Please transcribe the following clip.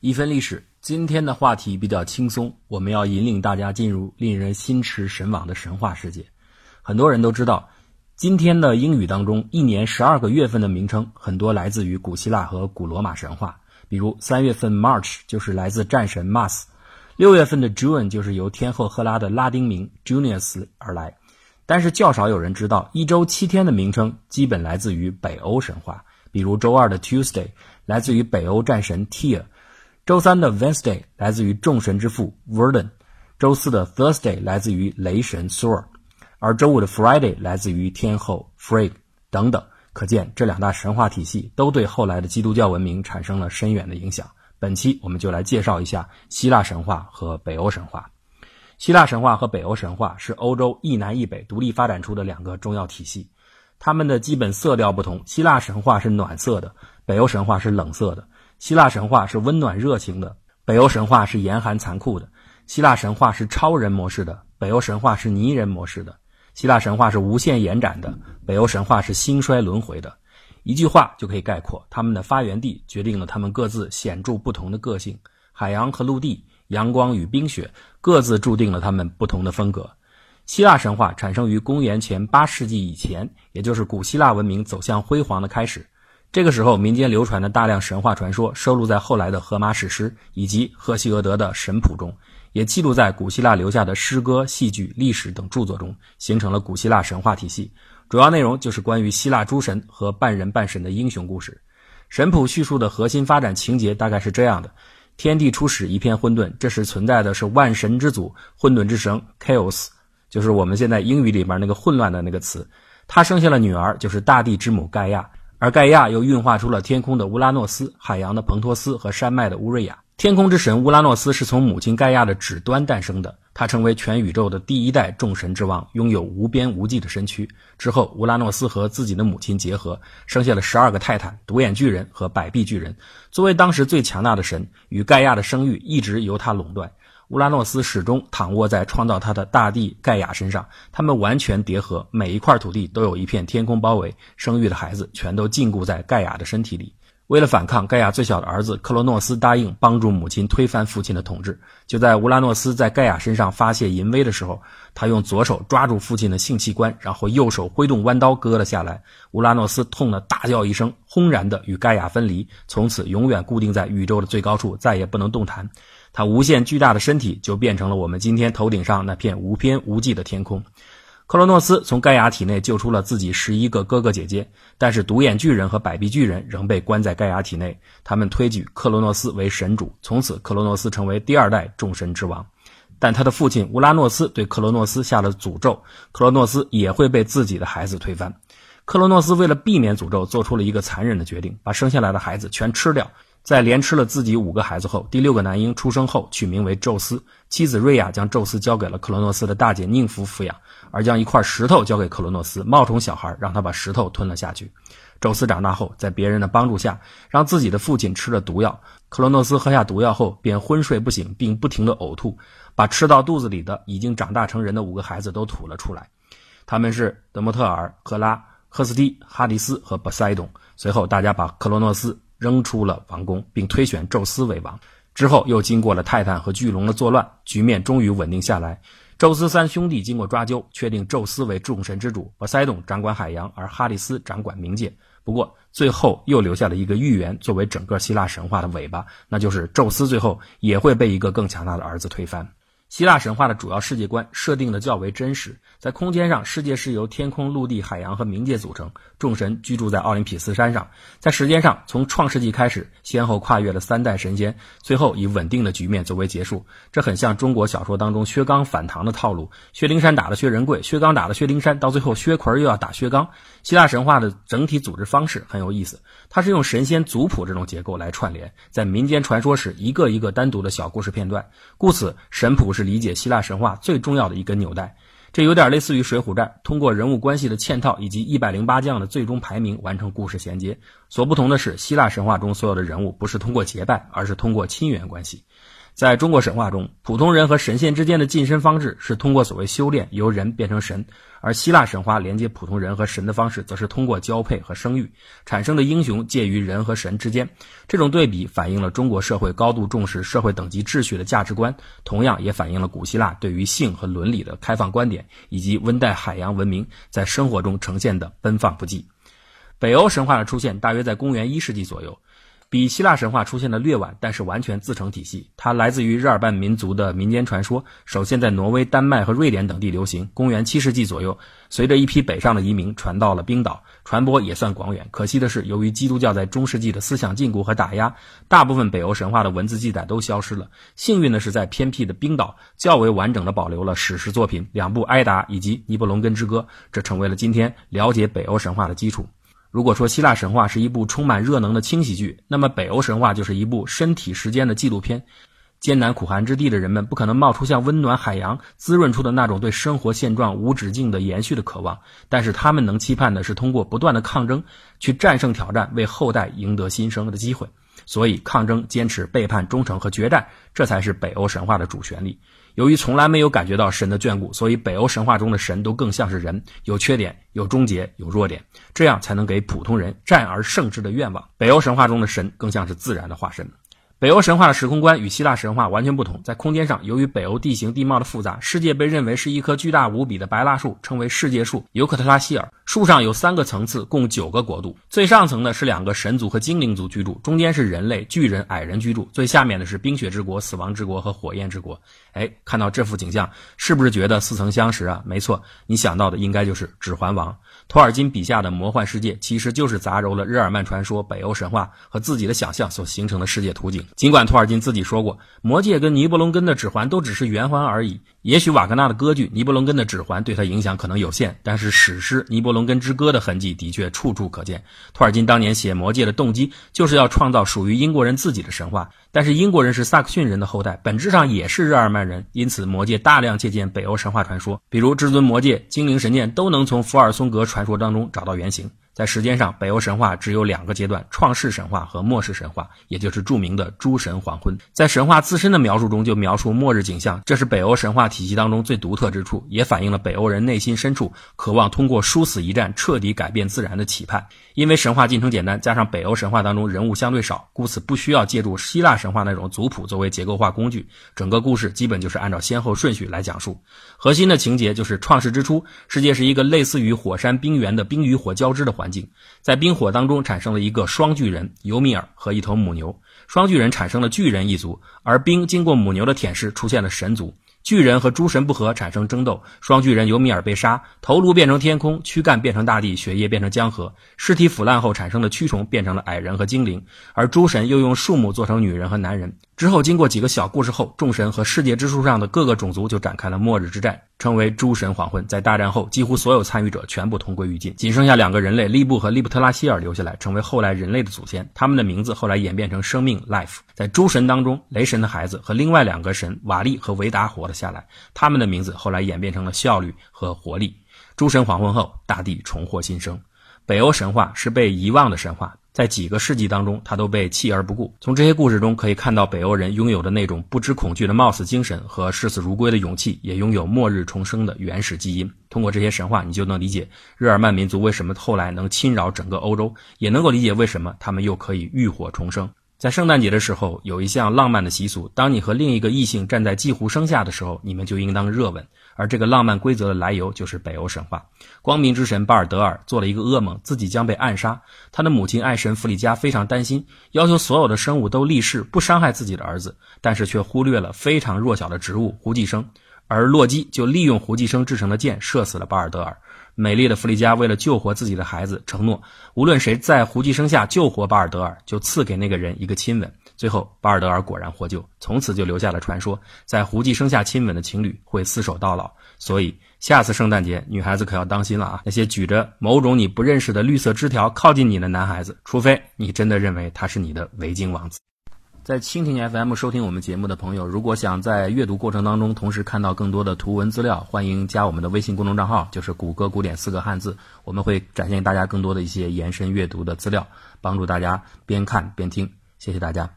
一分历史，今天的话题比较轻松，我们要引领大家进入令人心驰神往的神话世界。很多人都知道，今天的英语当中，一年十二个月份的名称很多来自于古希腊和古罗马神话。比如三月份 March 就是来自战神 Mars，六月份的 June 就是由天后赫拉的拉丁名 Junius 而来。但是较少有人知道，一周七天的名称基本来自于北欧神话。比如周二的 Tuesday 来自于北欧战神 Tyr。周三的 Wednesday 来自于众神之父 Verden，周四的 Thursday 来自于雷神 Thor，而周五的 Friday 来自于天后 Frigg 等等。可见这两大神话体系都对后来的基督教文明产生了深远的影响。本期我们就来介绍一下希腊神话和北欧神话。希腊神话和北欧神话是欧洲一南一北独立发展出的两个重要体系，它们的基本色调不同。希腊神话是暖色的，北欧神话是冷色的。希腊神话是温暖热情的，北欧神话是严寒残酷的。希腊神话是超人模式的，北欧神话是泥人模式的。希腊神话是无限延展的，北欧神话是兴衰轮回的。一句话就可以概括，他们的发源地决定了他们各自显著不同的个性。海洋和陆地，阳光与冰雪，各自注定了他们不同的风格。希腊神话产生于公元前八世纪以前，也就是古希腊文明走向辉煌的开始。这个时候，民间流传的大量神话传说收录在后来的荷马史诗以及赫西俄德的神谱中，也记录在古希腊留下的诗歌、戏剧、历史等著作中，形成了古希腊神话体系。主要内容就是关于希腊诸神和半人半神的英雄故事。神谱叙述的核心发展情节大概是这样的：天地初始一片混沌，这时存在的是万神之祖混沌之神 Chaos，就是我们现在英语里面那个混乱的那个词。他生下了女儿，就是大地之母盖亚。而盖亚又运化出了天空的乌拉诺斯、海洋的彭托斯和山脉的乌瑞亚。天空之神乌拉诺斯是从母亲盖亚的指端诞生的，他成为全宇宙的第一代众神之王，拥有无边无际的身躯。之后，乌拉诺斯和自己的母亲结合，生下了十二个泰坦、独眼巨人和百臂巨人。作为当时最强大的神，与盖亚的生育一直由他垄断。乌拉诺斯始终躺卧在创造他的大地盖亚身上，他们完全叠合，每一块土地都有一片天空包围，生育的孩子全都禁锢在盖亚的身体里。为了反抗，盖亚最小的儿子克罗诺斯答应帮助母亲推翻父亲的统治。就在乌拉诺斯在盖亚身上发泄淫威的时候，他用左手抓住父亲的性器官，然后右手挥动弯刀割了下来。乌拉诺斯痛得大叫一声，轰然的与盖亚分离，从此永远固定在宇宙的最高处，再也不能动弹。他无限巨大的身体就变成了我们今天头顶上那片无边无际的天空。克罗诺斯从盖亚体内救出了自己十一个哥哥姐姐，但是独眼巨人和百臂巨人仍被关在盖亚体内。他们推举克罗诺斯为神主，从此克罗诺斯成为第二代众神之王。但他的父亲乌拉诺斯对克罗诺斯下了诅咒，克罗诺斯也会被自己的孩子推翻。克罗诺斯为了避免诅咒，做出了一个残忍的决定，把生下来的孩子全吃掉。在连吃了自己五个孩子后，第六个男婴出生后取名为宙斯，妻子瑞亚将宙斯交给了克罗诺斯的大姐宁芙抚养，而将一块石头交给克罗诺斯冒充小孩，让他把石头吞了下去。宙斯长大后，在别人的帮助下，让自己的父亲吃了毒药。克罗诺斯喝下毒药后便昏睡不醒，并不停地呕吐，把吃到肚子里的已经长大成人的五个孩子都吐了出来。他们是德莫特尔、赫拉、赫斯蒂、哈迪斯和波塞冬。随后，大家把克罗诺斯。扔出了王宫，并推选宙斯为王。之后又经过了泰坦和巨龙的作乱，局面终于稳定下来。宙斯三兄弟经过抓阄，确定宙斯为众神之主，波塞冬掌管海洋，而哈里斯掌管冥界。不过最后又留下了一个预言，作为整个希腊神话的尾巴，那就是宙斯最后也会被一个更强大的儿子推翻。希腊神话的主要世界观设定的较为真实，在空间上，世界是由天空、陆地、海洋和冥界组成，众神居住在奥林匹斯山上；在时间上，从创世纪开始，先后跨越了三代神仙，最后以稳定的局面作为结束。这很像中国小说当中薛刚反唐的套路：薛灵山打了薛仁贵，薛刚打了薛灵山，到最后薛奎又要打薛刚。希腊神话的整体组织方式很有意思，它是用神仙族谱这种结构来串联，在民间传说时一个一个单独的小故事片段，故此神谱是理解希腊神话最重要的一根纽带。这有点类似于《水浒传》，通过人物关系的嵌套以及一百零八将的最终排名完成故事衔接。所不同的是，希腊神话中所有的人物不是通过结拜，而是通过亲缘关系。在中国神话中，普通人和神仙之间的晋升方式是通过所谓修炼，由人变成神；而希腊神话连接普通人和神的方式，则是通过交配和生育产生的英雄介于人和神之间。这种对比反映了中国社会高度重视社会等级秩序的价值观，同样也反映了古希腊对于性和伦理的开放观点，以及温带海洋文明在生活中呈现的奔放不羁。北欧神话的出现大约在公元一世纪左右。比希腊神话出现的略晚，但是完全自成体系。它来自于日耳曼民族的民间传说，首先在挪威、丹麦和瑞典等地流行。公元七世纪左右，随着一批北上的移民传到了冰岛，传播也算广远。可惜的是，由于基督教在中世纪的思想禁锢和打压，大部分北欧神话的文字记载都消失了。幸运的是，在偏僻的冰岛，较为完整的保留了史诗作品两部《埃达》以及《尼伯龙根之歌》，这成为了今天了解北欧神话的基础。如果说希腊神话是一部充满热能的轻喜剧，那么北欧神话就是一部身体时间的纪录片。艰难苦寒之地的人们不可能冒出像温暖海洋滋润出的那种对生活现状无止境的延续的渴望，但是他们能期盼的是通过不断的抗争去战胜挑战，为后代赢得新生的机会。所以，抗争、坚持、背叛、忠诚和决战，这才是北欧神话的主旋律。由于从来没有感觉到神的眷顾，所以北欧神话中的神都更像是人，有缺点、有终结、有弱点，这样才能给普通人战而胜之的愿望。北欧神话中的神更像是自然的化身。北欧神话的时空观与希腊神话完全不同。在空间上，由于北欧地形地貌的复杂，世界被认为是一棵巨大无比的白蜡树，称为世界树尤克特拉希尔。树上有三个层次，共九个国度。最上层的是两个神族和精灵族居住，中间是人类、巨人、矮人居住，最下面的是冰雪之国、死亡之国和火焰之国。哎，看到这幅景象，是不是觉得似曾相识啊？没错，你想到的应该就是《指环王》。托尔金笔下的魔幻世界，其实就是杂糅了日耳曼传说、北欧神话和自己的想象所形成的世界图景。尽管托尔金自己说过，《魔戒》跟《尼伯龙根的指环》都只是圆环而已。也许瓦格纳的歌剧《尼伯龙根的指环》对他影响可能有限，但是史诗《尼伯龙根之歌》的痕迹的确处处可见。托尔金当年写《魔戒》的动机，就是要创造属于英国人自己的神话。但是英国人是萨克逊人的后代，本质上也是日耳曼人，因此《魔戒》大量借鉴北欧神话传说，比如至尊魔戒、精灵神剑都能从福尔松格传说当中找到原型。在时间上，北欧神话只有两个阶段：创世神话和末世神话，也就是著名的诸神黄昏。在神话自身的描述中，就描述末日景象，这是北欧神话体系当中最独特之处，也反映了北欧人内心深处渴望通过殊死一战彻底改变自然的期盼。因为神话进程简单，加上北欧神话当中人物相对少，故此不需要借助希腊神话那种族谱作为结构化工具，整个故事基本就是按照先后顺序来讲述。核心的情节就是创世之初，世界是一个类似于火山冰原的冰与火交织的环。环境，在冰火当中产生了一个双巨人尤米尔和一头母牛，双巨人产生了巨人一族，而冰经过母牛的舔舐出现了神族。巨人和诸神不和，产生争斗，双巨人尤米尔被杀，头颅变成天空，躯干变成大地，血液变成江河，尸体腐烂后产生的蛆虫变成了矮人和精灵，而诸神又用树木做成女人和男人。之后，经过几个小故事后，众神和世界之树上的各个种族就展开了末日之战，称为诸神黄昏。在大战后，几乎所有参与者全部同归于尽，仅剩下两个人类利布和利布特拉希尔留下来，成为后来人类的祖先。他们的名字后来演变成生命 （life）。在诸神当中，雷神的孩子和另外两个神瓦利和维达活了下来，他们的名字后来演变成了效率和活力。诸神黄昏后，大地重获新生。北欧神话是被遗忘的神话。在几个世纪当中，他都被弃而不顾。从这些故事中可以看到，北欧人拥有的那种不知恐惧的冒死精神和视死如归的勇气，也拥有末日重生的原始基因。通过这些神话，你就能理解日耳曼民族为什么后来能侵扰整个欧洲，也能够理解为什么他们又可以浴火重生。在圣诞节的时候，有一项浪漫的习俗：当你和另一个异性站在祭壶生下的时候，你们就应当热吻。而这个浪漫规则的来由就是北欧神话。光明之神巴尔德尔做了一个噩梦，自己将被暗杀。他的母亲爱神弗里加非常担心，要求所有的生物都立誓不伤害自己的儿子，但是却忽略了非常弱小的植物胡寄生。而洛基就利用胡寄生制成的箭射死了巴尔德尔。美丽的弗利加为了救活自己的孩子，承诺无论谁在胡姬生下救活巴尔德尔，就赐给那个人一个亲吻。最后，巴尔德尔果然获救，从此就留下了传说：在胡姬生下亲吻的情侣会厮守到老。所以，下次圣诞节，女孩子可要当心了啊！那些举着某种你不认识的绿色枝条靠近你的男孩子，除非你真的认为他是你的维京王子。在蜻蜓 FM 收听我们节目的朋友，如果想在阅读过程当中同时看到更多的图文资料，欢迎加我们的微信公众账号，就是“谷歌古典四个汉字”，我们会展现大家更多的一些延伸阅读的资料，帮助大家边看边听。谢谢大家。